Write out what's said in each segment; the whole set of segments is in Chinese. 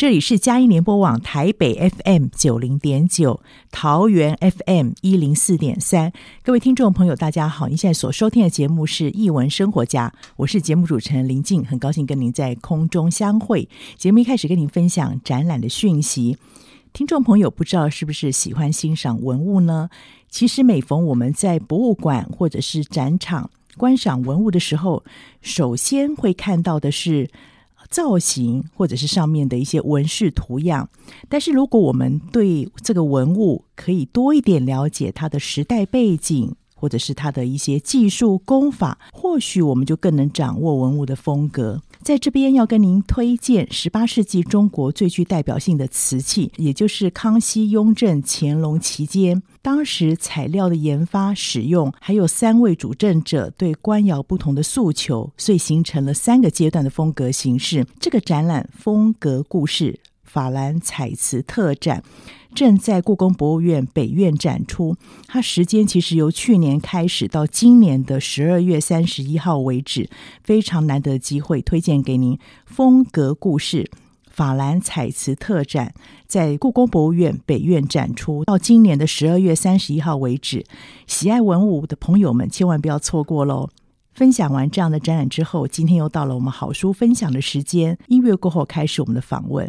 这里是嘉音联播网台北 FM 九零点九，桃园 FM 一零四点三。各位听众朋友，大家好！您现在所收听的节目是《艺文生活家》，我是节目主持人林静，很高兴跟您在空中相会。节目一开始跟您分享展览的讯息。听众朋友，不知道是不是喜欢欣赏文物呢？其实每逢我们在博物馆或者是展场观赏文物的时候，首先会看到的是造型或者是上面的一些纹饰图样。但是如果我们对这个文物可以多一点了解它的时代背景，或者是它的一些技术功法，或许我们就更能掌握文物的风格。在这边要跟您推荐十八世纪中国最具代表性的瓷器，也就是康熙、雍正、乾隆期间，当时材料的研发、使用，还有三位主政者对官窑不同的诉求，所以形成了三个阶段的风格形式。这个展览风格故事。法兰彩瓷特展正在故宫博物院北院展出，它时间其实由去年开始到今年的十二月三十一号为止，非常难得的机会，推荐给您。风格故事法兰彩瓷特展在故宫博物院北院展出，到今年的十二月三十一号为止，喜爱文物的朋友们千万不要错过喽！分享完这样的展览之后，今天又到了我们好书分享的时间，音乐过后开始我们的访问。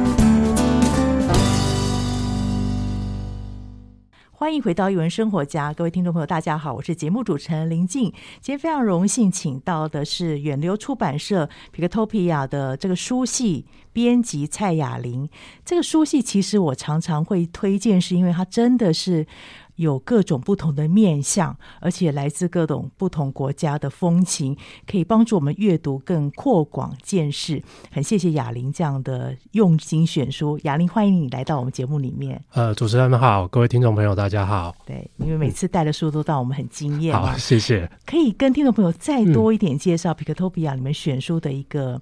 欢迎回到语文生活家，各位听众朋友，大家好，我是节目主持人林静。今天非常荣幸请到的是远流出版社皮克托皮亚的这个书系编辑蔡雅玲。这个书系其实我常常会推荐，是因为它真的是。有各种不同的面相，而且来自各种不同国家的风情，可以帮助我们阅读更扩广见识。很谢谢雅玲这样的用心选书，雅玲欢迎你来到我们节目里面。呃，主持人们好，各位听众朋友大家好。对，因为每次带的书都让我们很惊艳。好，谢谢。可以跟听众朋友再多一点介绍皮克托比亚里面选书的一个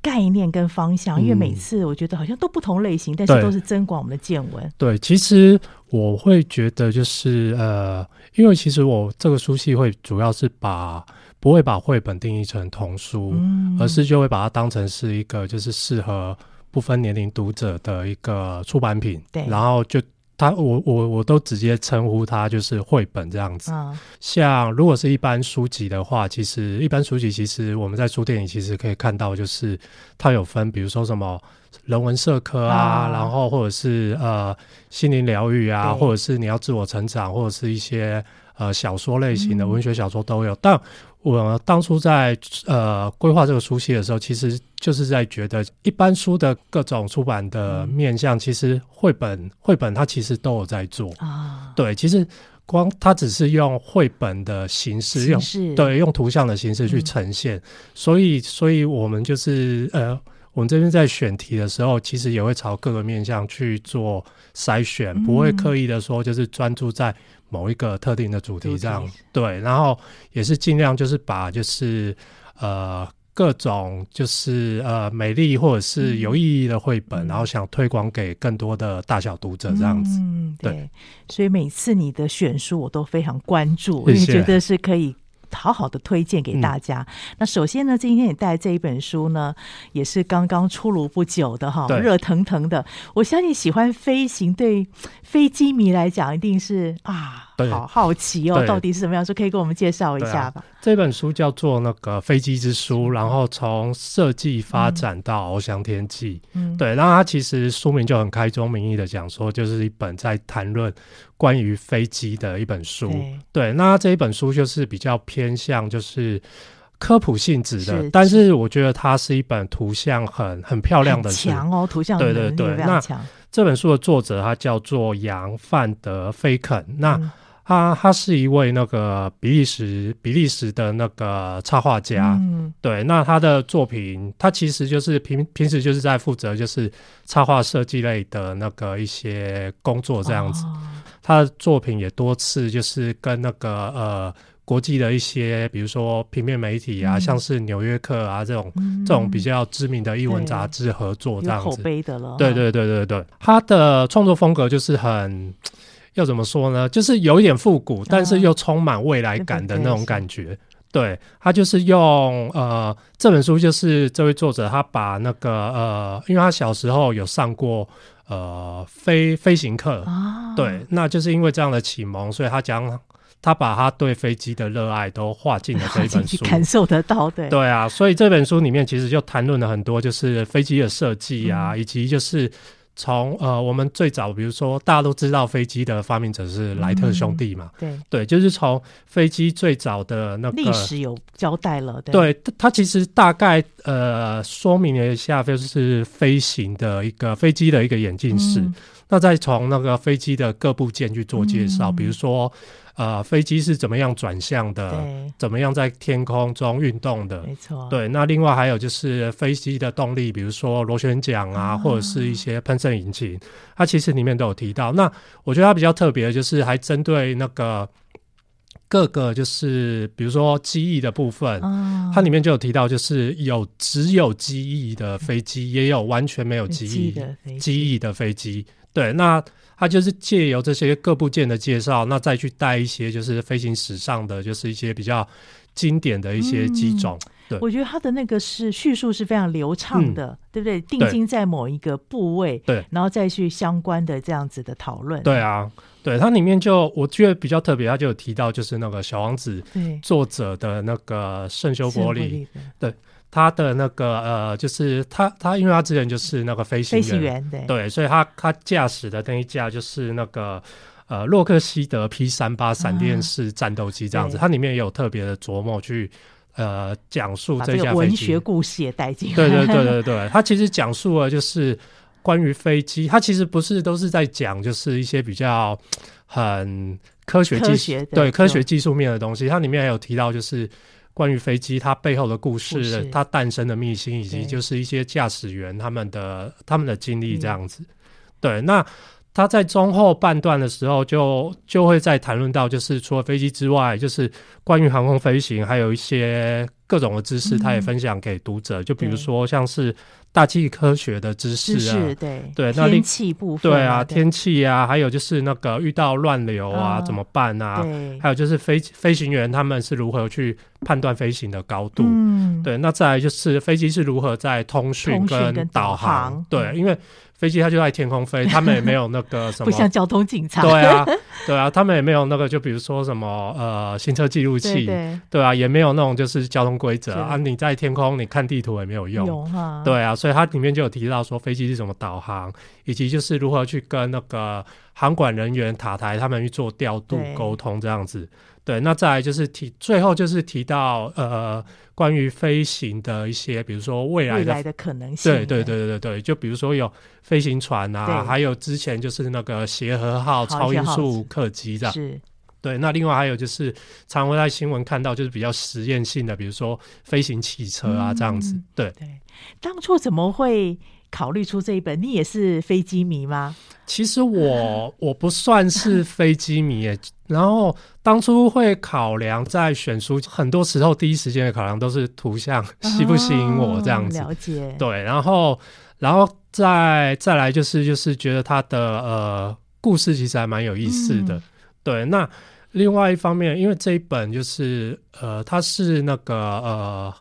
概念跟方向，因为每次我觉得好像都不同类型，嗯、但是都是增广我们的见闻。对，其实我会觉得就是呃，因为其实我这个书系会主要是把不会把绘本定义成童书，嗯、而是就会把它当成是一个就是适合不分年龄读者的一个出版品。对，然后就。他我我我都直接称呼他就是绘本这样子。嗯，像如果是一般书籍的话，其实一般书籍其实我们在书店里其实可以看到，就是它有分，比如说什么人文社科啊，嗯、然后或者是呃心灵疗愈啊，或者是你要自我成长，或者是一些呃小说类型的文学小说都有，嗯、但。我当初在呃规划这个书系的时候，其实就是在觉得一般书的各种出版的面向，其实绘本绘本它其实都有在做。啊。对，其实光它只是用绘本的形式，用对用图像的形式去呈现，所以所以我们就是呃，我们这边在选题的时候，其实也会朝各个面向去做筛选，不会刻意的说就是专注在。某一个特定的主题，这样对，然后也是尽量就是把就是呃各种就是呃美丽或者是有意义的绘本，嗯、然后想推广给更多的大小读者这样子。嗯，对，对，所以每次你的选书我都非常关注，因为觉得是可以。好好的推荐给大家。嗯、那首先呢，今天你带这一本书呢，也是刚刚出炉不久的哈，热腾腾的。我相信喜欢飞行对飞机迷来讲，一定是啊。好好奇哦，到底是什么样？说可以给我们介绍一下吧。啊、这本书叫做那个《飞机之书》，然后从设计发展到翱翔天际。嗯，对。然后它其实书名就很开宗明义的讲说，就是一本在谈论关于飞机的一本书。对，对。那这一本书就是比较偏向就是科普性质的，是但是我觉得它是一本图像很很漂亮的书。强哦，图像对对对，那这本书的作者他叫做杨范德菲肯。那、嗯他他是一位那个比利时比利时的那个插画家，嗯，对，那他的作品，他其实就是平平时就是在负责就是插画设计类的那个一些工作这样子。哦、他的作品也多次就是跟那个呃国际的一些，比如说平面媒体啊，嗯、像是《纽约客》啊这种、嗯、这种比较知名的艺文杂志合作这样子。口碑的了。对对对对对，他的创作风格就是很。要怎么说呢？就是有一点复古，但是又充满未来感的那种感觉。啊、对，他就是用呃这本书，就是这位作者他把那个呃，因为他小时候有上过呃飞飞行课，啊、对，那就是因为这样的启蒙，所以他将他把他对飞机的热爱都画进了这一本书，感受得到。对，对啊，所以这本书里面其实就谈论了很多，就是飞机的设计啊，嗯、以及就是。从呃，我们最早，比如说大家都知道飞机的发明者是莱特兄弟嘛，嗯、对。对，就是从飞机最早的那个历史有交代了，对，对它其实大概呃说明了一下，就是飞行的一个飞机的一个演进史，嗯、那再从那个飞机的各部件去做介绍，嗯、比如说。呃，飞机是怎么样转向的？对怎么样在天空中运动的？没错。对，那另外还有就是飞机的动力，比如说螺旋桨啊，啊或者是一些喷射引擎，它其实里面都有提到。那我觉得它比较特别的就是还针对那个各个就是比如说机翼的部分，啊、它里面就有提到，就是有只有机翼的飞机，嗯、也有完全没有机翼机翼的飞机。对，那。它就是借由这些各部件的介绍，那再去带一些就是飞行史上的，就是一些比较经典的一些机种。嗯对，我觉得他的那个是叙述是非常流畅的，嗯、对不对？定睛在某一个部位，对，然后再去相关的这样子的讨论。对啊，对，它里面就我觉得比较特别，他就有提到就是那个小王子作者的那个圣修伯里，对，他的那个呃，就是他他因为他之前就是那个飞行员，飞行员对，对，所以他他驾驶的那一架就是那个。呃，洛克希德 P 三八闪电式战斗机这样子，啊、它里面也有特别的琢磨去呃讲述这架飞机。文学故事也带进来。对对对对对，它其实讲述了就是关于飞机，它其实不是都是在讲就是一些比较很科学技术对科学技术面的东西，它里面还有提到就是关于飞机它背后的故事，它诞生的秘辛，以及就是一些驾驶员他们的他们的经历这样子。对，那。他在中后半段的时候就，就就会再谈论到，就是除了飞机之外，就是关于航空飞行，还有一些各种的知识，他也分享给读者。嗯、就比如说，像是大气科学的知识啊，对对，那天气部分，对啊，天气啊，还有就是那个遇到乱流啊、哦、怎么办啊？还有就是飞飞行员他们是如何去判断飞行的高度？嗯，对，那再来就是飞机是如何在通讯跟导航？导航对，因为。飞机它就在天空飞，他们也没有那个什么，不像交通警察。对啊，对啊，他们也没有那个，就比如说什么呃行车记录器，对，对，对啊，也没有那种就是交通规则啊。你在天空，你看地图也没有用。有哈。对啊，所以它里面就有提到说飞机是怎么导航，以及就是如何去跟那个航管人员、塔台他们去做调度沟通这样子。对，那再来就是提，最后就是提到呃，关于飞行的一些，比如说未来的，未来的可能性。对对对对对，就比如说有飞行船啊，还有之前就是那个协和号超音速客机这样。是。对，那另外还有就是常会在新闻看到，就是比较实验性的，比如说飞行汽车啊这样子。嗯、对对，当初怎么会考虑出这一本？你也是飞机迷吗？其实我 我不算是飞机迷耶，然后当初会考量在选书，很多时候第一时间的考量都是图像吸不吸引我这样子。哦、了解。对，然后然后再再来就是就是觉得他的呃故事其实还蛮有意思的。嗯、对，那另外一方面，因为这一本就是呃它是那个呃。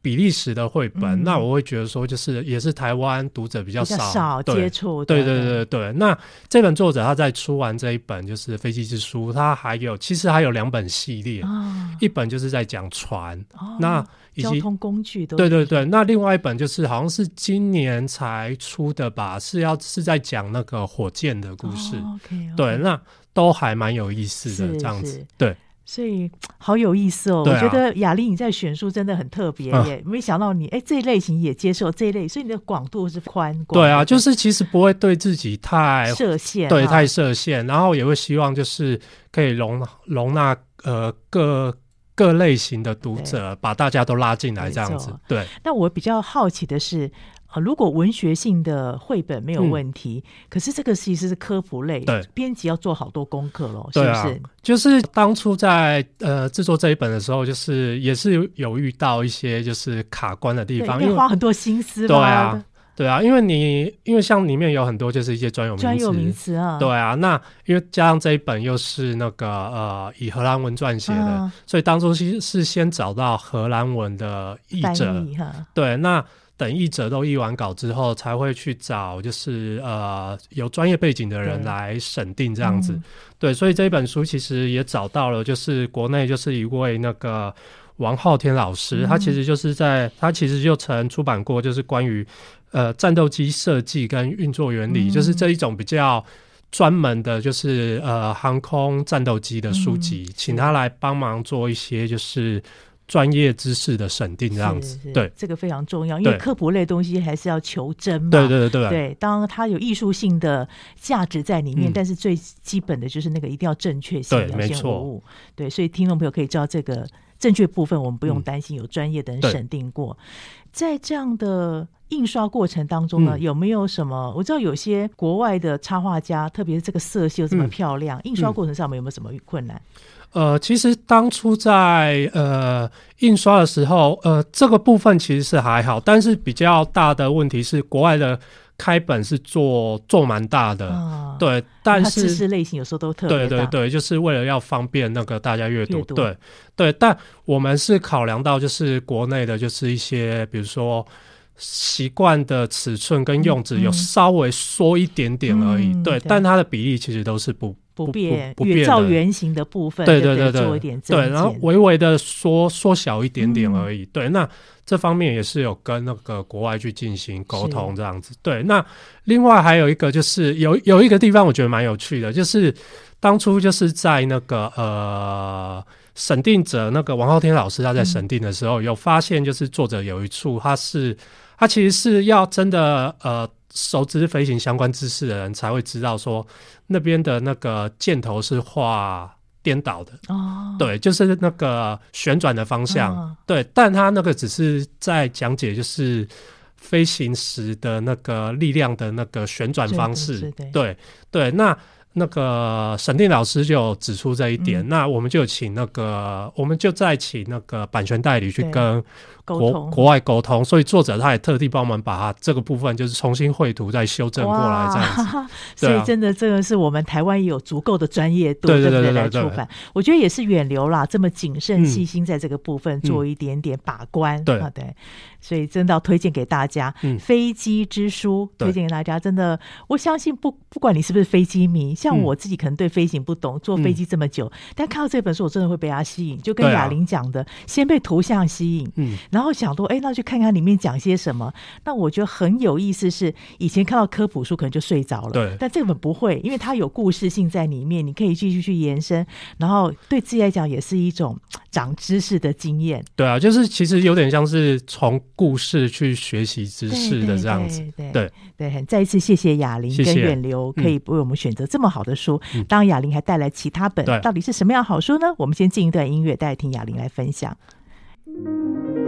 比利时的绘本，嗯，那我会觉得说，就是也是台湾读者比较少，接触。对对对对对。那这本作者他在出完这一本就是《飞机之书》，他还有其实还有两本系列，哦，一本就是在讲船，哦，那以及交通工具都对对对。那另外一本就是好像是今年才出的吧，是要是在讲那个火箭的故事。哦 okay, okay，对，那都还蛮有意思的这样子，对。所以好有意思哦！啊、我觉得雅丽你在选书真的很特别耶，嗯、没想到你哎这一类型也接受这一类，所以你的广度是宽广。对啊，就是其实不会对自己太设限，对，太设限，然后也会希望就是可以容容纳呃各各类型的读者，把大家都拉进来这样子。对。那我比较好奇的是。啊，如果文学性的绘本没有问题，嗯，可是这个其实是科普类，对，编辑要做好多功课喽，是不是？啊，就是当初在呃制作这一本的时候，就是也是有遇到一些就是卡关的地方，因为花很多心思。对啊，对啊，因为你因为像里面有很多就是一些专有名词，专有名词啊，对啊，那因为加上这一本又是那个呃以荷兰文撰写的，啊，所以当初是是先找到荷兰文的译者，译对，那。等译者都译完稿之后，才会去找就是呃有专业背景的人来审定这样子。对，嗯、对，所以这一本书其实也找到了，就是国内就是一位那个王浩天老师，嗯、他其实就是在他其实就曾出版过就是关于呃战斗机设计跟运作原理，嗯、就是这一种比较专门的，就是呃航空战斗机的书籍，嗯、请他来帮忙做一些就是。专业知识的审定这样子，对，这个非常重要，因为科普类东西还是要求真嘛。对对对对，对，当它有艺术性的价值在里面，嗯，但是最基本的就是那个一定要正确性，对，没错。对，所以听众朋友可以知道这个正确部分，我们不用担心，有专业的人审定过。嗯，在这样的印刷过程当中呢，嗯，有没有什么？我知道有些国外的插画家，特别是这个色系又这么漂亮，嗯，印刷过程上面有没有什么困难？呃，其实当初在呃印刷的时候，呃，这个部分其实是还好，但是比较大的问题是国外的开本是做做蛮大的，哦、对，但是知识类型有时候都特别对对对，就是为了要方便那个大家阅读，对对，但我们是考量到就是国内的，就是一些比如说习惯的尺寸跟用纸有稍微缩一点点而已，嗯、对，对，但它的比例其实都是不。不变，越照原型的部分，对对对对，做一点对，然后微微的缩缩小一点点而已。嗯、对，那这方面也是有跟那个国外去进行沟通这样子。对，那另外还有一个就是有有一个地方我觉得蛮有趣的，就是当初就是在那个呃审定者那个王浩天老师他在审定的时候，嗯、有发现就是作者有一处他是他其实是要真的呃。熟知飞行相关知识的人才会知道，说那边的那个箭头是画颠倒的。哦，对，就是那个旋转的方向，哦、对，但他那个只是在讲解，就是飞行时的那个力量的那个旋转方式，对对，那。那个沈定老师就指出这一点，嗯、那我们就请那个，我们就再请那个版权代理去跟国国外沟通，所以作者他也特地帮我们把他这个部分就是重新绘图再修正过来这样子。啊、所以真的这个是我们台湾也有足够的专业度，对对对，对，对，对来出版。我觉得也是远流啦，这么谨慎细心在这个部分做一点点把关。嗯嗯、对啊，对。所以真的要推荐给大家，嗯《飞机之书》推荐给大家。真的，我相信不不管你是不是飞机迷，像我自己可能对飞行不懂，坐飞机这么久，嗯、但看到这本书，我真的会被它吸引。就跟雅玲讲的，啊、先被图像吸引，嗯，然后想说，哎，那去看看里面讲些什么。那我觉得很有意思，是以前看到科普书可能就睡着了，对。但这本不会，因为它有故事性在里面，你可以继续去延伸，然后对自己来讲也是一种长知识的经验。对啊，就是其实有点像是从。故事去学习知识的这样子，对对对，很再一次谢谢雅玲跟远流可以为我们选择这么好的书。嗯、当然，雅玲还带来其他本，到底是什么样好书呢？我们先进一段音乐，带来听雅玲来分享。台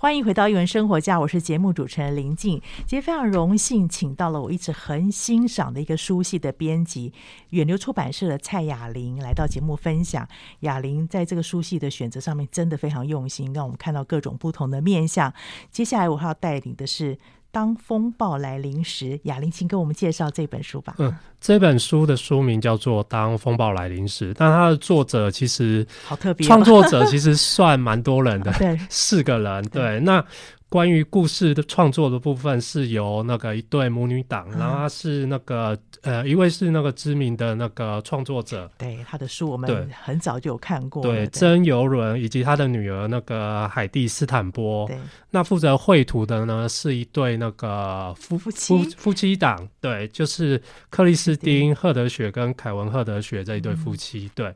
欢迎回到《一文生活家》，我是节目主持人林静。今天非常荣幸，请到了我一直很欣赏的一个书系的编辑，远流出版社的蔡雅玲来到节目分享。雅玲在这个书系的选择上面真的非常用心，让我们看到各种不同的面向。接下来我还要带领的是。当风暴来临时，雅玲，请给我们介绍这本书吧。嗯，这本书的书名叫做《当风暴来临时》，但它的作者其实好特别，创作者其实算蛮多人的，对，四个人。对，那。关于故事的创作的部分是由那个一对母女档，然后他是那个呃一位是那个知名的那个创作者，对他的书我们很早就有看过，对真由伦以及他的女儿那个海蒂斯坦波，对，那负责绘图的呢是一对那个夫夫妻？夫妻档，对，就是克里斯汀·赫德雪跟凯文·赫德雪这一对夫妻，嗯、对。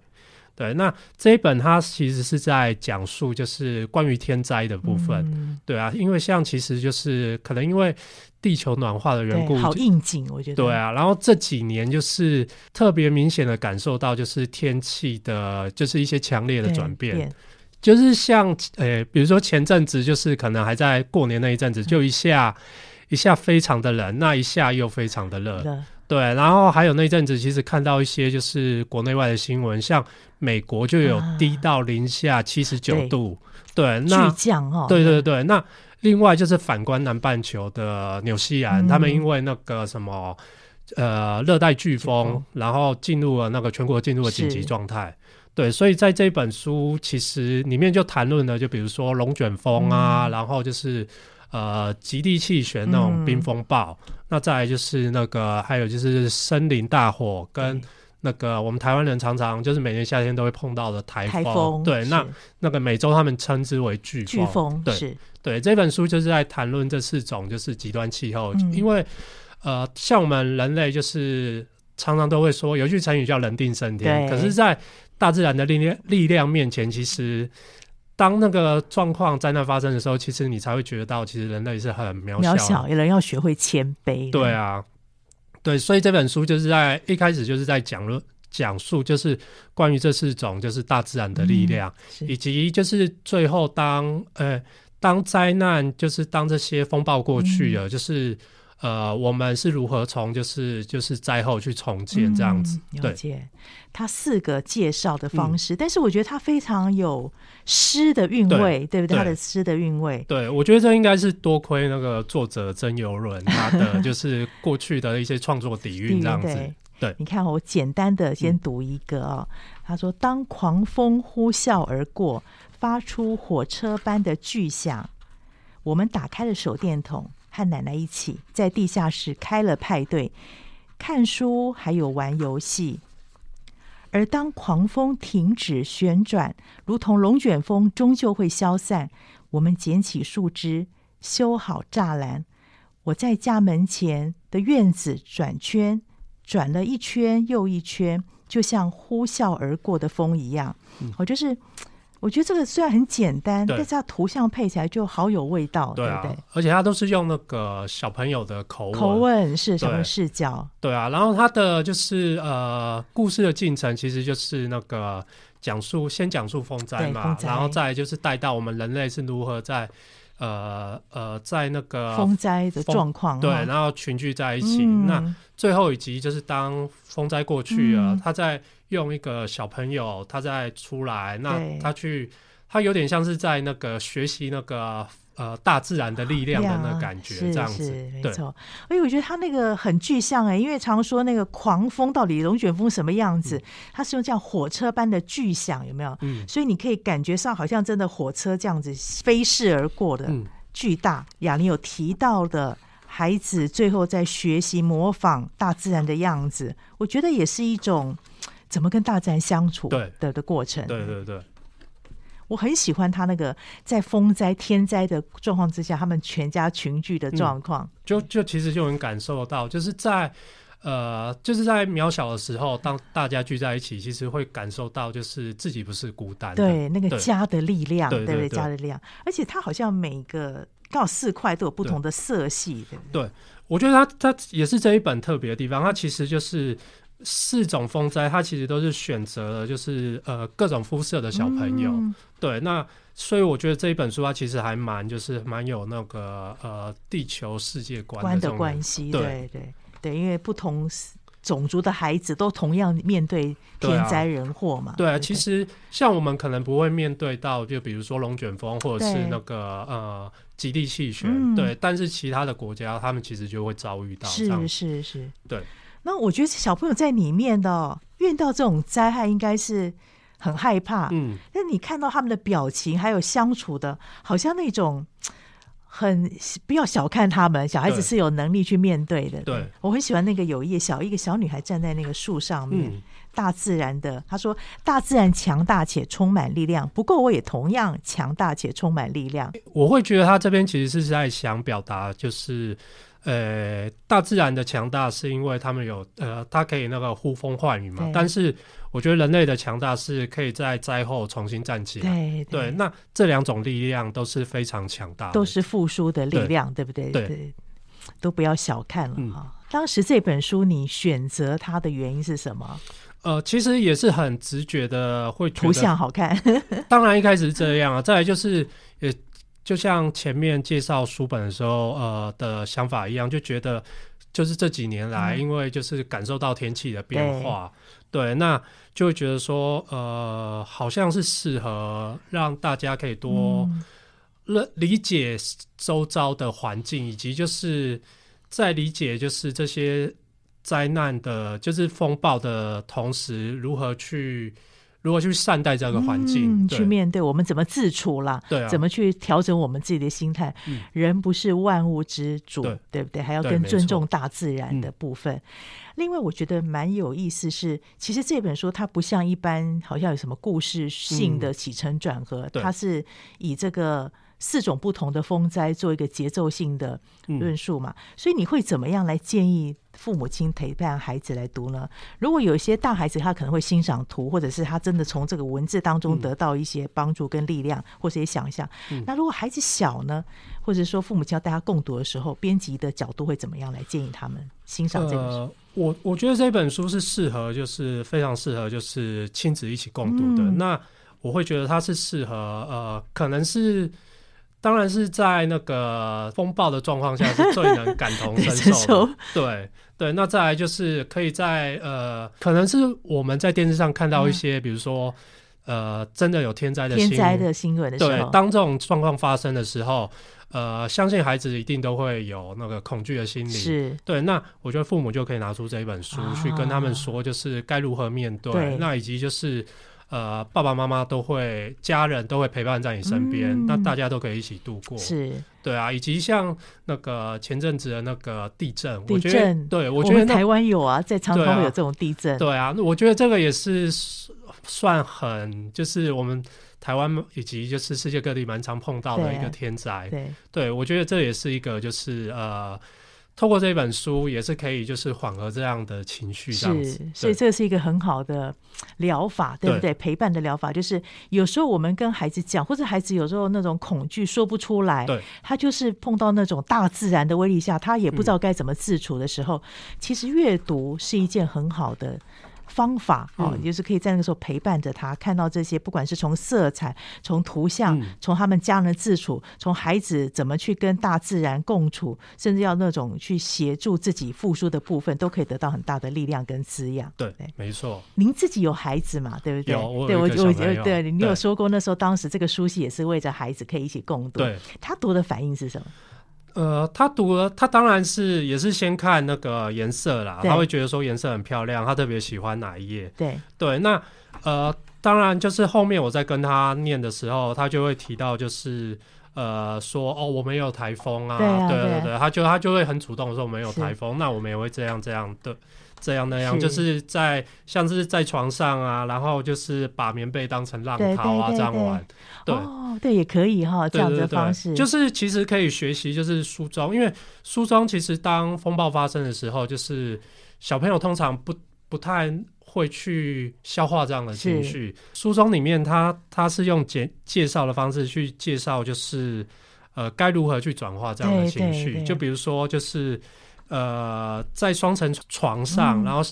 对，那这一本它其实是在讲述，就是关于天灾的部分。嗯、对啊，因为像其实就是可能因为地球暖化的缘故，好应景，我觉得。对啊，然后这几年就是特别明显的感受到，就是天气的，就是一些强烈的转变。就是像呃，比如说前阵子，就是可能还在过年那一阵子，就一下、嗯、一下非常的冷，那一下又非常的热。对，然后还有那阵子，其实看到一些就是国内外的新闻，像美国就有低到零下七十九度，啊、对，对，那巨降哦，对对对。那另外就是反观南半球的纽西兰，嗯、他们因为那个什么呃热带飓风，然后进入了那个全国进入了紧急状态，对，所以在这本书其实里面就谈论了，就比如说龙卷风啊，嗯、然后就是。呃，极地气旋那种冰风暴，嗯、那再来就是那个，还有就是森林大火，跟那个我们台湾人常常就是每年夏天都会碰到的台风。台风对，那那个美洲他们称之为飓风。飓风对对，这本书就是在谈论这四种就是极端气候，嗯、因为呃，像我们人类就是常常都会说有句成语叫人定胜天，可是，在大自然的力量力量面前，其实。当那个状况灾难发生的时候，其实你才会觉得到，其实人类是很渺小。渺小，人要学会谦卑。对啊，对，所以这本书就是在一开始就是在讲了讲述，就是关于这四种就是大自然的力量，嗯、以及就是最后当呃当灾难就是当这些风暴过去了，嗯、就是。呃，我们是如何从就是就是灾后去重建这样子？嗯、了解，他四个介绍的方式，嗯、但是我觉得他非常有诗的韵味，对，对不对？对他的诗的韵味，对，我觉得这应该是多亏那个作者曾游伦他的 就是过去的一些创作底蕴这样子。对，对你看，我简单的先读一个啊、哦，嗯、他说：“当狂风呼啸而过，发出火车般的巨响，我们打开了手电筒。”和奶奶一起在地下室开了派对，看书还有玩游戏。而当狂风停止旋转，如同龙卷风终究会消散，我们捡起树枝，修好栅栏。我在家门前的院子转圈，转了一圈又一圈，就像呼啸而过的风一样。嗯、我就是。我觉得这个虽然很简单，但是它图像配起来就好有味道，对，不对？而且它都是用那个小朋友的口吻，口吻是什么视角？对啊，然后它的就是呃，故事的进程其实就是那个讲述，先讲述风灾嘛，然后再就是带到我们人类是如何在呃呃在那个风灾的状况，对，然后群聚在一起。嗯、那最后一集就是当风灾过去了，他、嗯、在。用一个小朋友，他在出来，那他去，他有点像是在那个学习那个呃大自然的力量的那个感觉，这样子，没错。而且，我觉得他那个很具象哎，因为常说那个狂风到底龙卷风什么样子，嗯、他是用这样火车般的巨响，有没有？嗯，所以你可以感觉上好像真的火车这样子飞逝而过的巨大。雅玲有提到的孩子最后在学习模仿大自然的样子，我觉得也是一种。怎么跟大自然相处的的过程？对对对，我很喜欢他那个在风灾天灾的状况之下，他们全家群聚的状况，嗯、就就其实就能感受到，就是在呃，就是在渺小的时候，当大家聚在一起，其实会感受到，就是自己不是孤单，对那个家的力量，对，对，家的力量，而且他好像每个刚好四块都有不同的色系，对，对，对，我觉得他他也是这一本特别的地方，他其实就是。四种风灾，它其实都是选择了，就是呃各种肤色的小朋友。嗯、对，那所以我觉得这一本书它其实还蛮就是蛮有那个呃地球世界观的，关系。对对对，因为不同种族的孩子都同样面对天灾人祸嘛。对啊，其实像我们可能不会面对到，就比如说龙卷风或者是那个呃极地气旋，嗯，对，但是其他的国家他们其实就会遭遇到。是是是，对。那我觉得小朋友在里面的、哦、遇到这种灾害，应该是很害怕。嗯，那你看到他们的表情，还有相处的，好像那种很不要小看他们，小孩子是有能力去面对的。对，我很喜欢那个有一页小一个小女孩站在那个树上面，嗯、大自然的，她说：“大自然强大且充满力量，不过我也同样强大且充满力量。”我会觉得他这边其实是在想表达，就是。呃，大自然的强大是因为他们有呃，它可以那个呼风唤雨嘛。但是我觉得人类的强大是可以在灾后重新站起来。对，那这两种力量都是非常强大的，都是复苏的力量，对，对不对？对，对，都不要小看了哈、嗯。当时这本书你选择它的原因是什么？呃，其实也是很直觉的，会图像好看。当然一开始是这样啊，再来就是也。就像前面介绍书本的时候，呃的想法一样，就觉得就是这几年来，因为就是感受到天气的变化，嗯、对，对，那就会觉得说，呃，好像是适合让大家可以多理解周遭的环境，以及就是在理解就是这些灾难的，就是风暴的同时，如何去。如何去善待这个环境，嗯，去面对我们怎么自处啦？对啊，怎么去调整我们自己的心态？嗯，人不是万物之主，对，对不对？还要更尊重大自然的部分。另外，我觉得蛮有意思是，其实这本书它不像一般，好像有什么故事性的起承转合，嗯，它是以这个。四种不同的风灾做一个节奏性的论述嘛、嗯，所以你会怎么样来建议父母亲陪伴孩子来读呢？如果有一些大孩子他可能会欣赏图，或者是他真的从这个文字当中得到一些帮助跟力量，嗯、或者也想象、嗯。那如果孩子小呢，或者说父母亲要带他共读的时候，编辑的角度会怎么样来建议他们欣赏这本书？呃、我我觉得这本书是适合，就是非常适合，就是亲子一起共读的、嗯。那我会觉得它是适合，呃，可能是。当然是在那个风暴的状况下是最能感同 身受的。对对，那再来就是可以在呃，可能是我们在电视上看到一些，嗯、比如说呃，真的有天灾的天灾的新闻的时候，对，当这种状况发生的时候，呃，相信孩子一定都会有那个恐惧的心理。是，对。那我觉得父母就可以拿出这一本书去跟他们说，就是该如何面对，对，那以及就是。呃，爸爸妈妈都会，家人都会陪伴在你身边，嗯，那大家都可以一起度过。是，对啊，以及像那个前阵子的那个地震，地震，我觉得对，我觉得台湾有啊，在长滩会有这种地震。对啊，我觉得这个也是算很，就是我们台湾以及就是世界各地蛮常碰到的一个天灾。对，对，我觉得这也是一个，就是呃。透过这本书也是可以，就是缓和这样的情绪，这样子。是，所以这是一个很好的疗法，对不对？对，陪伴的疗法就是有时候我们跟孩子讲，或者孩子有时候那种恐惧说不出来，对，他就是碰到那种大自然的威力下，他也不知道该怎么自处的时候，嗯、其实阅读是一件很好的。方法哦，就是可以在那个时候陪伴着他，看到这些，不管是从色彩、从图像、从他们家人的自处、从孩子怎么去跟大自然共处，甚至要那种去协助自己复苏的部分，都可以得到很大的力量跟滋养。对，没错。您自己有孩子嘛？对不对？有，对我我觉得对，你有说过那时候当时这个书系也是为着孩子可以一起共读。对，他读的反应是什么？呃，他读了，他当然是也是先看那个颜色啦，他会觉得说颜色很漂亮，他特别喜欢哪一页。对对，那呃，当然就是后面我在跟他念的时候，他就会提到就是呃说哦，我们有台风啊，对啊对对对，对他就他就会很主动说我们有台风，那我们也会这样这样的。这样那样，是就是在像是在床上啊，然后就是把棉被当成浪涛啊，这样玩。对，哦，对，也可以哈，这样的方式。就是其实可以学习，就是梳妆，因为梳妆其实当风暴发生的时候，就是小朋友通常不不太会去消化这样的情绪。梳妆里面他，他他是用介介绍的方式去介绍，就是呃该如何去转化这样的情绪。就比如说，就是。呃，在双层床上，嗯，然后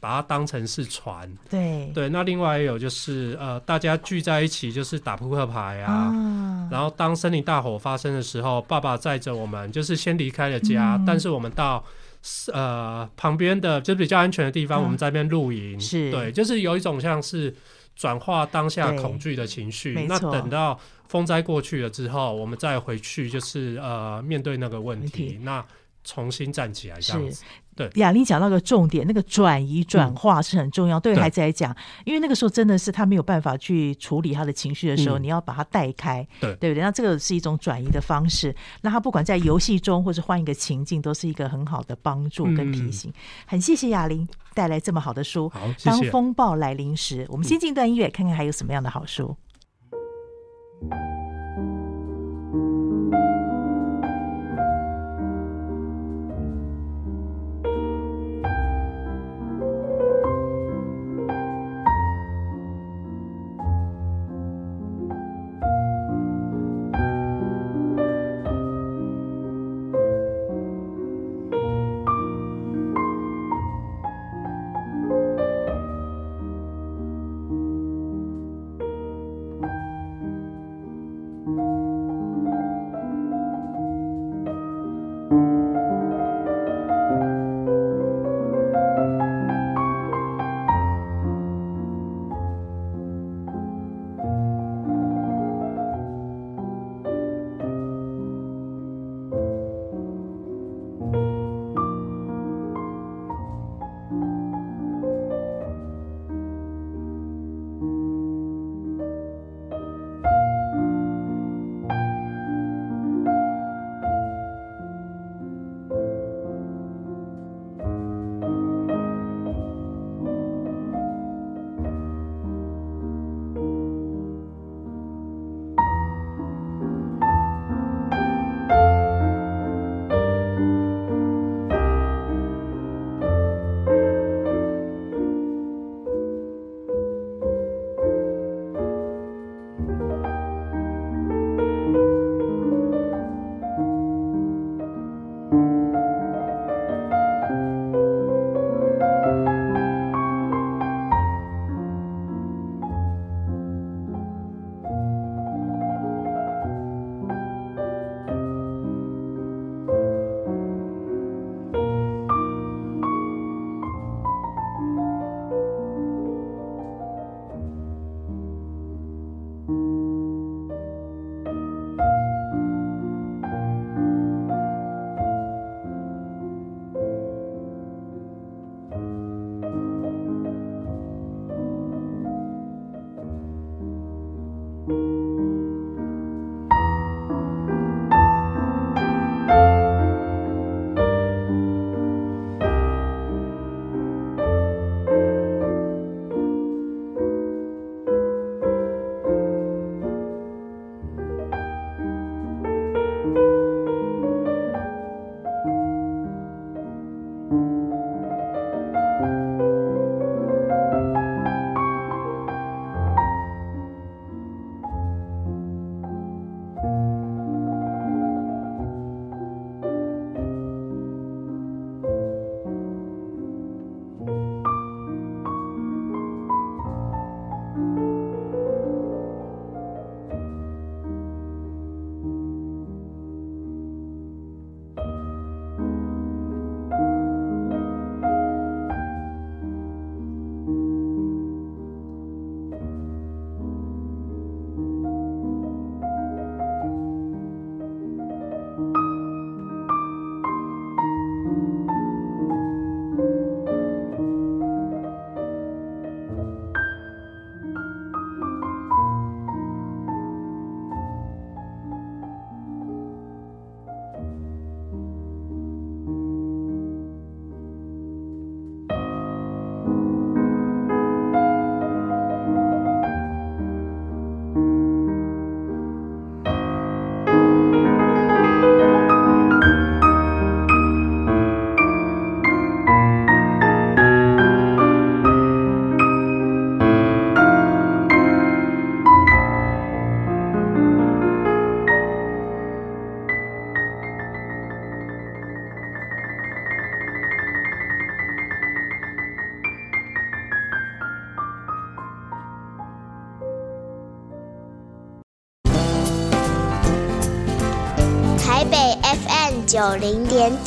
把它当成是船。对对，那另外还有就是呃，大家聚在一起就是打扑克牌啊，啊。然后当森林大火发生的时候，爸爸载着我们，就是先离开了家，嗯，但是我们到呃旁边的就比较安全的地方，啊，我们在那边露营。是，对，就是有一种像是转化当下恐惧的情绪。那等到风灾过去了之后，我们再回去就是呃面对那个问题。那重新站起来，这样子。对，雅琳讲到个重点，那个转移转化是很重要。嗯、对孩子来讲，因为那个时候真的是他没有办法去处理他的情绪的时候，嗯、你要把他带开，对对不对？那这个是一种转移的方式。那他不管在游戏中，或是换一个情境，都是一个很好的帮助跟提醒。嗯、很谢谢雅玲带来这么好的书。好，谢谢。当风暴来临时，我们先进段音乐，看看还有什么样的好书。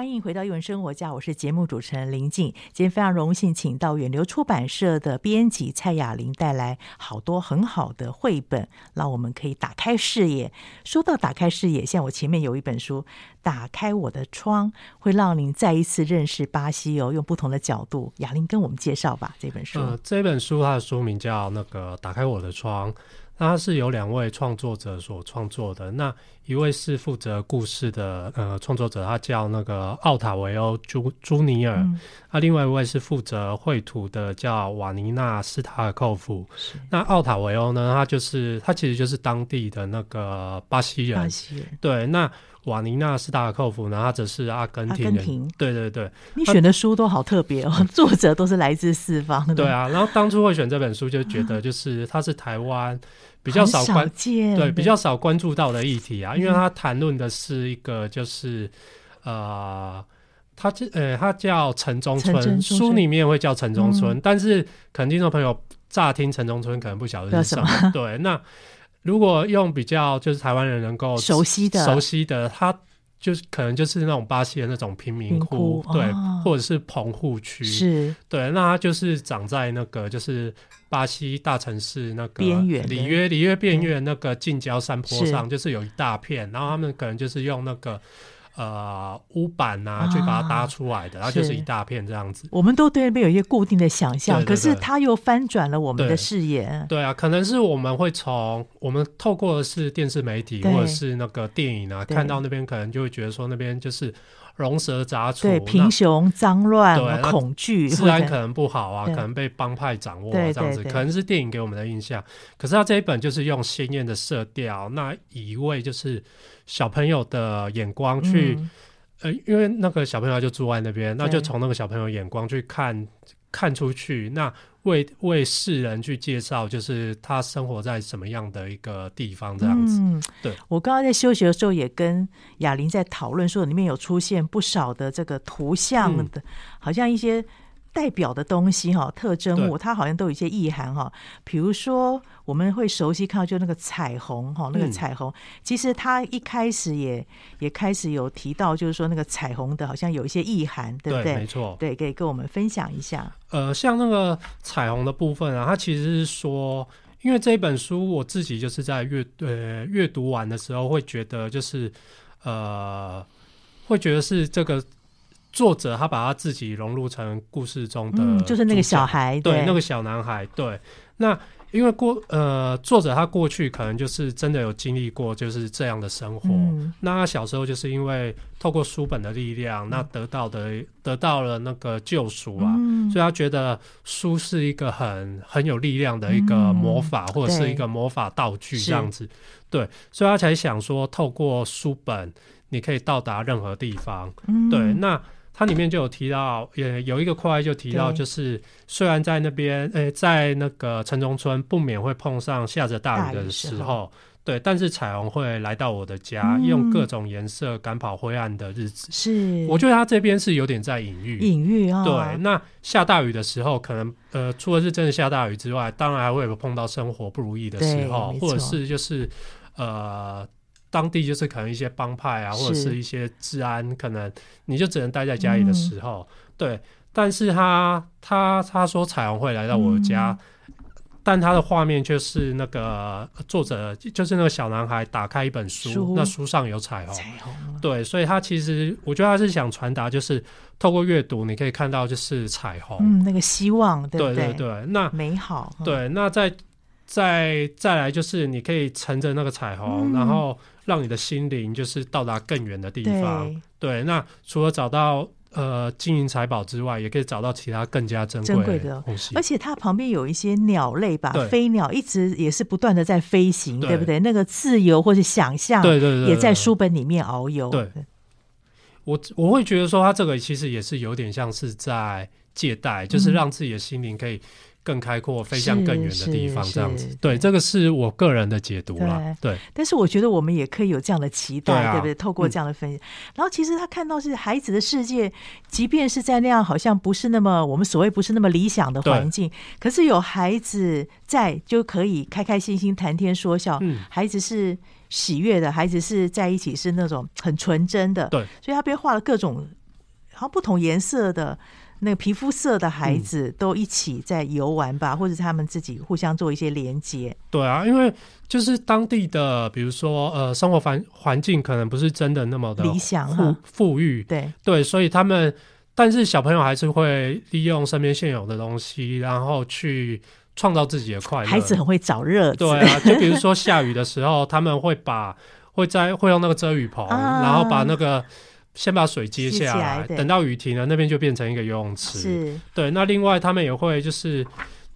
欢迎回到一文生活家，我是节目主持人林静。今天非常荣幸，请到远流出版社的编辑蔡雅玲带来好多很好的绘本，让我们可以打开视野。说到打开视野，像我前面有一本书《打开我的窗》，会让您再一次认识巴西哦，用不同的角度。雅玲跟我们介绍吧，这本书。呃，这本书它的书名叫《那个打开我的窗》。它是由两位创作者所创作的，那一位是负责故事的呃创作者，他叫那个奥塔维欧朱朱尼尔，嗯，那另外一位是负责绘图的，叫瓦尼娜斯塔尔寇夫。那奥塔维欧呢，他就是他其实就是当地的那个巴西人，巴西人对那。瓦尼娜斯塔尔寇夫呢，他则是阿根廷人。阿根廷，对对对，你选的书都好特别哦，作者都是来自四方。对啊，然后当初会选这本书，就觉得就是它是台湾比较少关少对比较少关注到的议题啊，因为他谈论的是一个就是呃，他这呃他叫城中村，书里面会叫城中村，嗯、但是可能听众朋友乍听城中村可能不晓得是什么，什么对那。如果用比较就是台湾人能够熟悉的熟悉的，它就是可能就是那种巴西的那种贫民窟，对、哦，或者是棚户区，是对。那它就是长在那个就是巴西大城市那个边缘里约里约边缘那个近郊山坡上，就是有一大片，然后他们可能就是用那个。呃，屋板啊，去把它搭出来的，然后就是一大片这样子。我们都对那边有一些固定的想象，对对对，可是它又翻转了我们的视野。对，对啊，可能是我们会从我们透过的是电视媒体或者是那个电影啊，看到那边可能就会觉得说那边就是。龙蛇杂处，对，贫穷、脏乱、恐惧，治安可能不好啊，可能被帮派掌握，这样子可能是电影给我们的印象。可是他这一本就是用鲜艳的色调，那以一位就是小朋友的眼光去，嗯、呃，因为那个小朋友就住在那边，那就从那个小朋友眼光去看。看出去，那为为世人去介绍，就是他生活在什么样的一个地方，这样子。嗯，对。我刚刚在休息的时候，也跟雅玲在讨论说，里面有出现不少的这个图像的，嗯、好像一些。代表的东西哈，特征物，它好像都有一些意涵哈。比如说，我们会熟悉看到就那个彩虹哈，那个彩虹，其实它一开始也也开始有提到，就是说那个彩虹的好像有一些意涵，对不对？没错，对，可以跟我们分享一下。呃，像那个彩虹的部分啊，它其实是说，因为这一本书我自己就是在阅呃阅读完的时候，会觉得就是呃，会觉得是这个。作者他把他自己融入成故事中的、嗯，就是那个小孩，对，对那个小男孩，对。那因为过呃，作者他过去可能就是真的有经历过就是这样的生活。嗯、那他小时候就是因为透过书本的力量，嗯、那得到的得到了那个救赎啊、嗯，所以他觉得书是一个很很有力量的一个魔法，嗯、或者是一个魔法道具这样子。对，所以他才想说，透过书本你可以到达任何地方。嗯、对，那。它里面就有提到，也有一个块就提到，就是虽然在那边，诶、欸，在那个城中村不免会碰上下着大雨的时候，对，但是彩虹会来到我的家，嗯、用各种颜色赶跑灰暗的日子。是，我觉得他这边是有点在隐喻，隐喻啊。对，那下大雨的时候，可能呃，除了是真的下大雨之外，当然还会有碰到生活不如意的时候，或者是就是呃。当地就是可能一些帮派啊，或者是一些治安，可能你就只能待在家里的时候，嗯、对。但是他他他说彩虹会来到我家，嗯、但他的画面却是那个作者就是那个小男孩打开一本书，书那书上有彩虹，彩虹，对。所以他其实我觉得他是想传达，就是透过阅读你可以看到就是彩虹，嗯，那个希望，对对对，对。那美好，对。那再再再来就是你可以乘着那个彩虹，嗯、然后。让你的心灵就是到达更远的地方。对，对，那除了找到呃金银财宝之外，也可以找到其他更加珍贵的东西。而且它旁边有一些鸟类吧，飞鸟一直也是不断的在飞行，对，对不对？那个自由或是想象，对对对，也在书本里面遨游。对，我我会觉得说，它这个其实也是有点像是在借贷，就是让自己的心灵可以。更开阔，飞向更远的地方，这样子。对，这个是我个人的解读啦。对，但是我觉得我们也可以有这样的期待，对，啊、对不对？透过这样的分析，嗯、然后其实他看到是孩子的世界，即便是在那样好像不是那么我们所谓不是那么理想的环境，可是有孩子在就可以开开心心谈天说笑。嗯，孩子是喜悦的，孩子是在一起是那种很纯真的。对，所以他被画了各种好像不同颜色的。那个皮肤色的孩子都一起在游玩吧，嗯、或者他们自己互相做一些连接。对啊，因为就是当地的，比如说呃，生活环环境可能不是真的那么的理想富富裕。对对，所以他们，但是小朋友还是会利用身边现有的东西，然后去创造自己的快乐。孩子很会找乐子。对啊，就比如说下雨的时候，他们会把会在会用那个遮雨棚，啊、然后把那个。先把水接下来，来等到雨停了，那边就变成一个游泳池。是，对。那另外他们也会，就是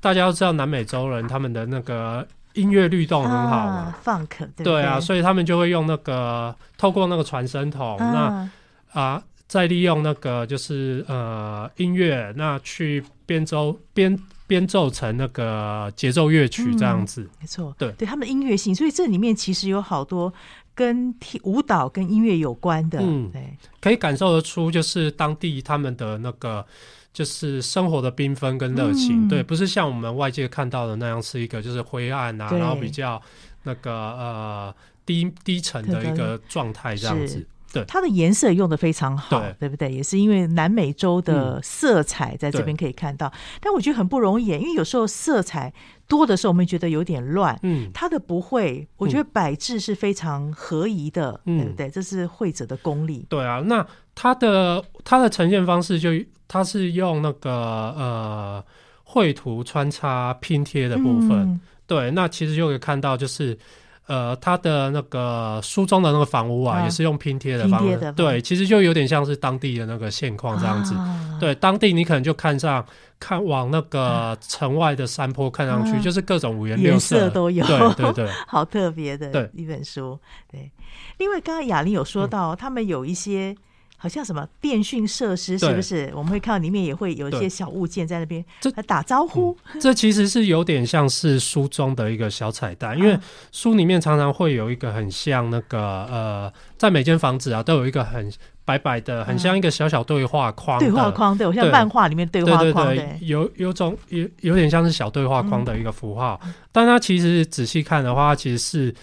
大家都知道南美洲人他们的那个音乐律动很好嘛，Funk，对，对啊，所以他们就会用那个透过那个传声筒，啊那啊再利用那个就是呃音乐，那去编奏编编奏成那个节奏乐曲这样子。嗯、没错，对，对他们的音乐性，所以这里面其实有好多。跟舞蹈跟音乐有关的，嗯，对，可以感受得出，就是当地他们的那个，就是生活的缤纷跟热情，嗯、对，不是像我们外界看到的那样是一个就是灰暗啊，然后比较那个呃低低沉的一个状态这样子。对，它的颜色用的非常好，对，对不对？也是因为南美洲的色彩在这边可以看到，嗯、但我觉得很不容易，因为有时候色彩多的时候，我们觉得有点乱。嗯，他的不会，我觉得摆置是非常合宜的，嗯、对不对？这是会者的功力。对啊，那他的他的呈现方式就他是用那个呃绘图穿插拼贴的部分。嗯、对，那其实就可以看到就是。呃，他的那个书中的那个房屋啊，啊也是用拼贴的方式，对，其实就有点像是当地的那个现况这样子。啊、对，当地你可能就看上看往那个城外的山坡看上去，啊、就是各种五颜六色，色都有，对对对，好特别的一本书。对，对，另外刚刚雅玲有说到，嗯、他们有一些。好像什么电讯设施是不是？我们会看到里面也会有一些小物件在那边，这打招呼、嗯。这其实是有点像是书中的一个小彩蛋，因为书里面常常会有一个很像那个呃，在每间房子啊都有一个很白白的，很像一个小小对话框。对话框对，我像漫画里面对话框，对对对，有有种有有点像是小对话框的一个符号，嗯、但它其实仔细看的话，其实是。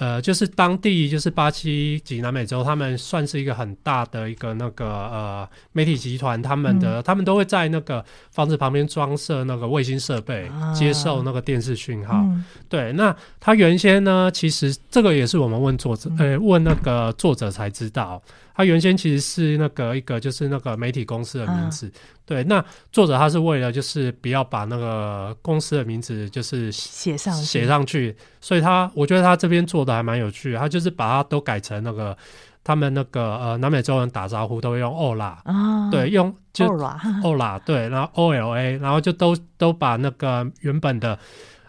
呃，就是当地，就是巴西及南美洲，他们算是一个很大的一个那个呃媒体集团，他们的、嗯、他们都会在那个房子旁边装设那个卫星设备，啊、接受那个电视讯号。嗯、对，那他原先呢，其实这个也是我们问作者，呃，问那个作者才知道。他原先其实是那个一个就是那个媒体公司的名字，啊、对。那作者他是为了就是不要把那个公司的名字就是写上写上去，所以他我觉得他这边做的还蛮有趣，他就是把它都改成那个他们那个呃南美洲人打招呼都会用 Hola 啊，对，用就 Hola 对，然后 O L A，然后就都都把那个原本的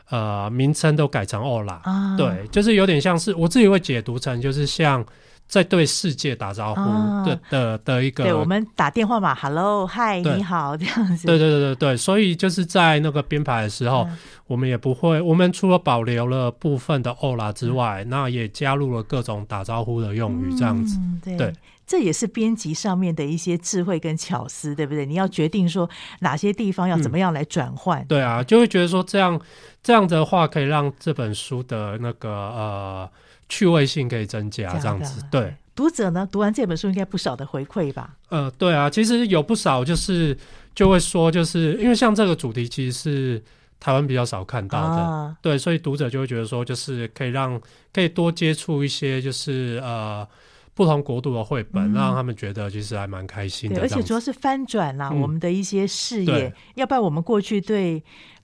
呃名称都改成 Hola 啊，对，就是有点像是我自己会解读成就是像。在对世界打招呼的、啊、的的，一个，对我们打电话嘛，Hello，嗨，你好，这样子。对对对对对，所以就是在那个编排的时候，嗯、我们也不会，我们除了保留了部分的 Hola 之外，嗯、那也加入了各种打招呼的用语，这样子。嗯、对，对这也是编辑上面的一些智慧跟巧思，对不对？你要决定说哪些地方要怎么样来转换。嗯、对啊，就会觉得说这样这样的话可以让这本书的那个呃。趣味性可以增加，这样子对读者呢，读完这本书应该不少的回馈吧？呃，对啊，其实有不少，就是就会说，就是因为像这个主题，其实是台湾比较少看到的，啊、对，所以读者就会觉得说，就是可以让可以多接触一些，就是呃不同国度的绘本，嗯、让他们觉得其实还蛮开心的。而且主要是翻转啦，嗯、我们的一些视野，对要不然我们过去对。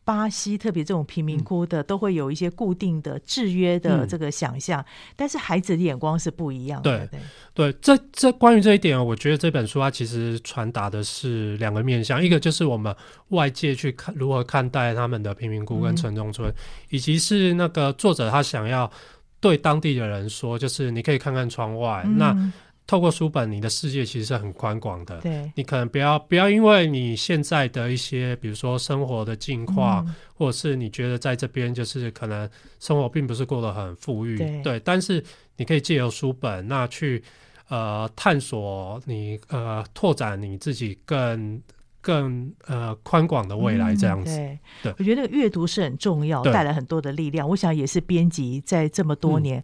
巴西特别这种贫民窟的，都会有一些固定的制约的这个想象，嗯、但是孩子的眼光是不一样的。对对，对，这这关于这一点，我觉得这本书它其实传达的是两个面向，一个就是我们外界去看如何看待他们的贫民窟跟城中村，嗯、以及是那个作者他想要对当地的人说，就是你可以看看窗外，嗯、那透过书本，你的世界其实是很宽广的。对，你可能不要不要因为你现在的一些，比如说生活的境况，嗯、或者是你觉得在这边就是可能生活并不是过得很富裕，对，对，但是你可以借由书本，那去呃探索你呃拓展你自己更更呃宽广的未来这样子。嗯、对，对，我觉得阅读是很重要，带来很多的力量。我想也是编辑在这么多年。嗯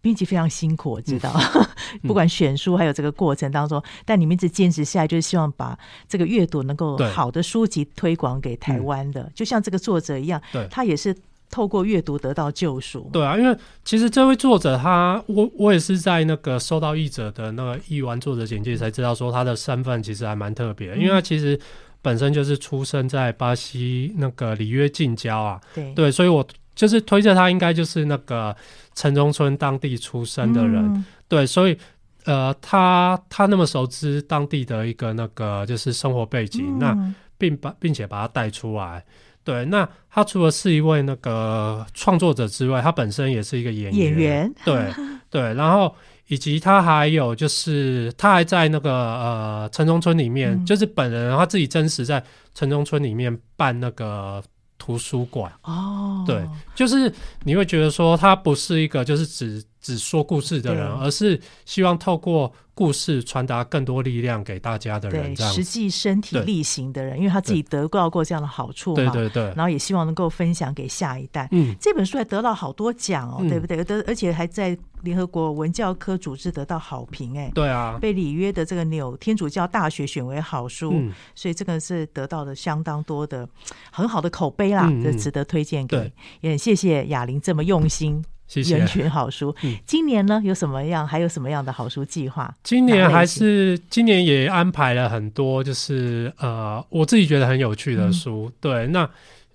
编辑非常辛苦，我知道，嗯、不管选书还有这个过程当中，嗯、但你们一直坚持下来，就是希望把这个阅读能够好的书籍推广给台湾的，就像这个作者一样，对，他也是透过阅读得到救赎。对啊，因为其实这位作者他，我我也是在那个收到译者的那个译完作者简介才知道，说他的身份其实还蛮特别，嗯、因为他其实本身就是出生在巴西那个里约近郊啊，对。对，所以我。就是推测他应该就是那个城中村当地出生的人，嗯、对，所以呃，他他那么熟知当地的一个那个就是生活背景，嗯、那并把并且把他带出来，对，那他除了是一位那个创作者之外，他本身也是一个演员，演员，对 对，然后以及他还有就是他还在那个呃城中村里面，嗯、就是本人他自己真实在城中村里面办那个。图书馆。哦，对，就是你会觉得说他不是一个就是只只说故事的人，而是希望透过故事传达更多力量给大家的人，对，实际身体力行的人，因为他自己得到过这样的好处嘛，对对对，然后也希望能够分享给下一代。嗯，这本书还得到好多奖哦，对不对？得而且还在联合国文教科组织得到好评，哎，对啊，被里约的这个纽天主教大学选为好书，所以这个是得到了相当多的很好的口碑啦，这值得推荐给。也很谢谢雅玲这么用心。谢谢。人群好书，嗯、今年呢有什么样？还有什么样的好书计划？今年还是今年也安排了很多，就是呃，我自己觉得很有趣的书。嗯、对，那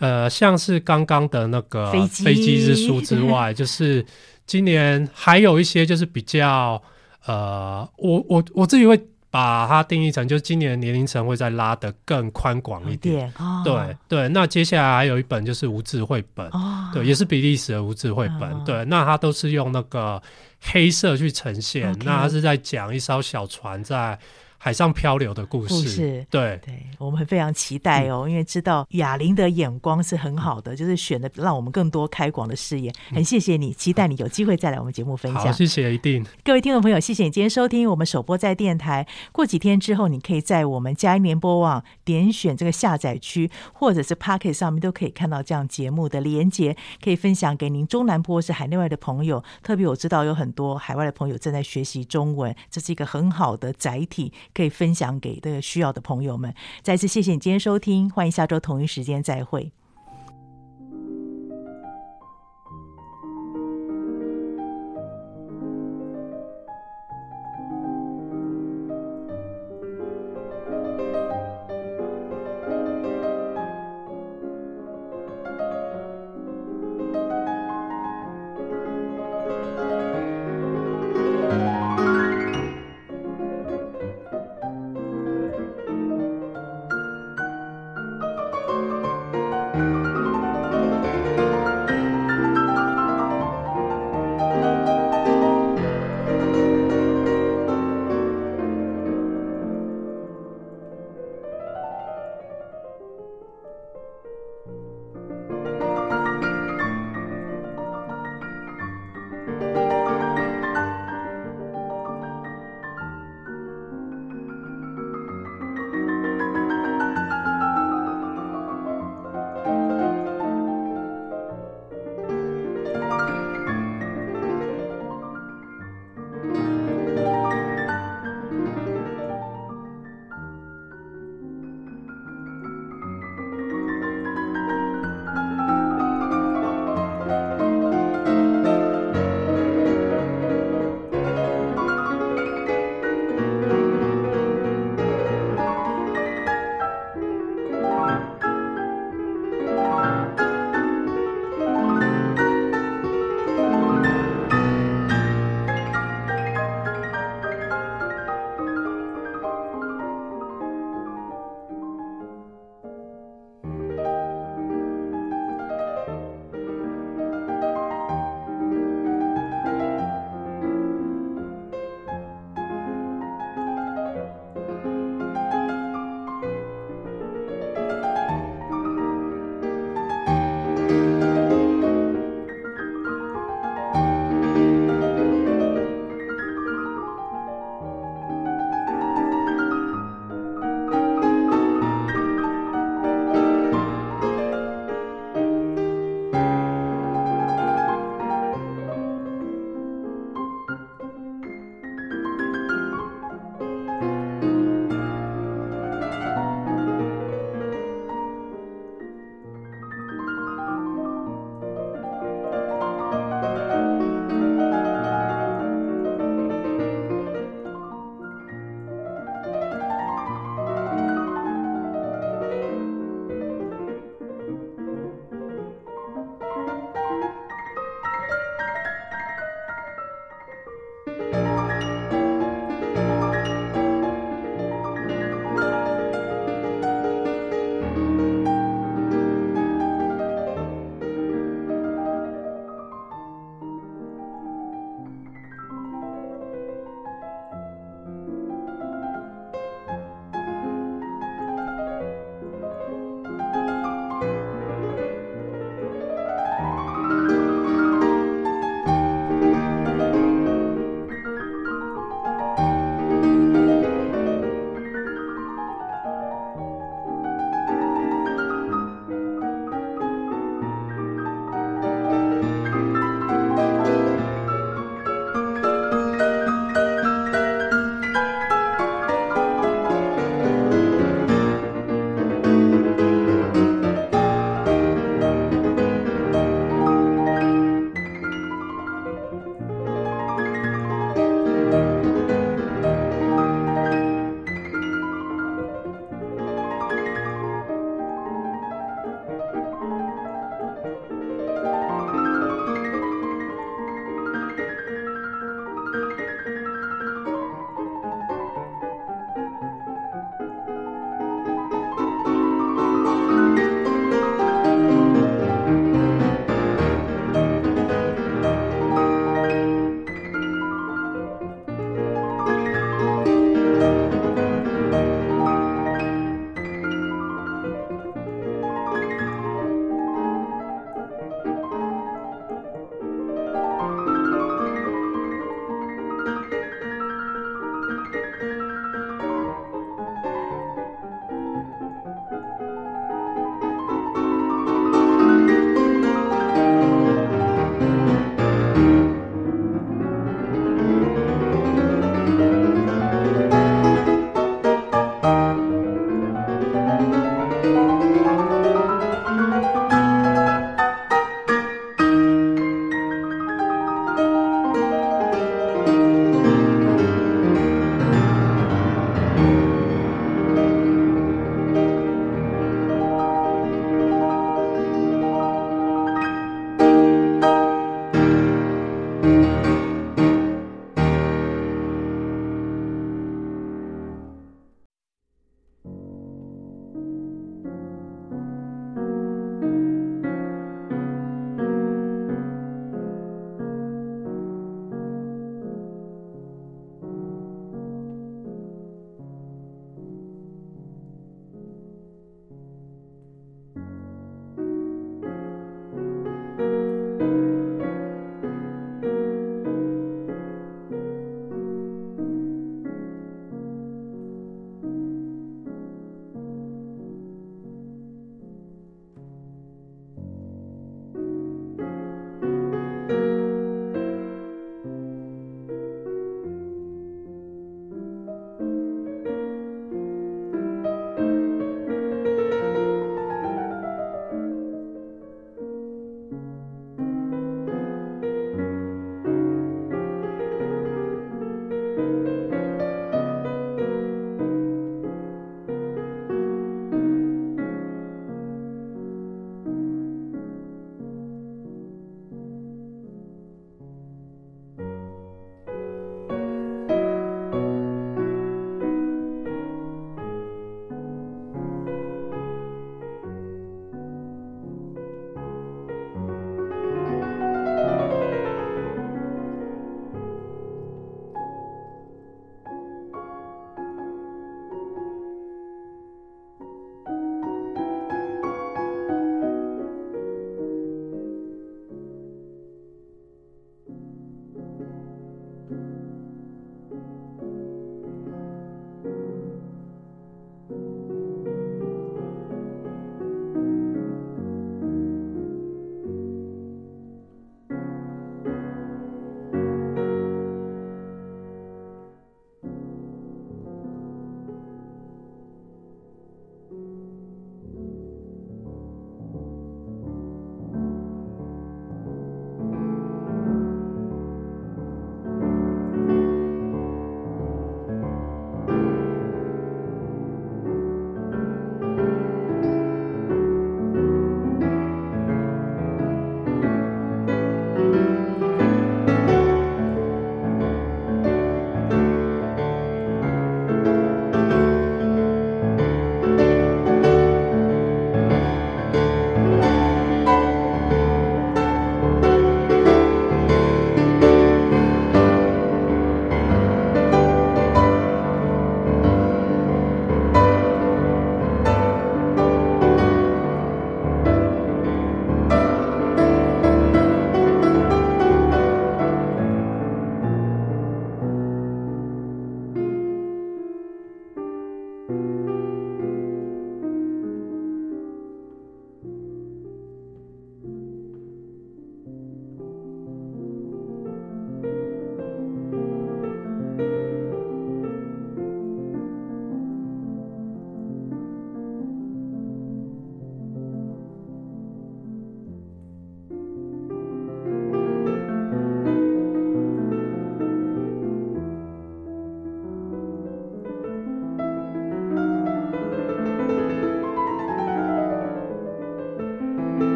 呃，像是刚刚的那个飞机飞机之书之外，就是今年还有一些就是比较呃，我我我自己会。把它定义成，就是今年年龄层会再拉得更宽广一点。哦、对对，那接下来还有一本就是无字绘本，哦、对，也是比利时的无字绘本。哦、对，那它都是用那个黑色去呈现。那它是在讲一艘小船在。海上漂流的故事，故事对对，我们非常期待哦，嗯、因为知道雅玲的眼光是很好的，嗯、就是选的让我们更多开广的视野。嗯、很谢谢你，期待你有机会再来我们节目分享。谢谢，一定。各位听众朋友，谢谢你今天收听我们首播在电台。过几天之后，你可以在我们嘉音联播网点选这个下载区，或者是 Pocket 上面都可以看到这样节目的连接，可以分享给您中南坡是海内外的朋友。特别我知道有很多海外的朋友正在学习中文，这是一个很好的载体。可以分享给这个需要的朋友们。再次谢谢你今天收听，欢迎下周同一时间再会。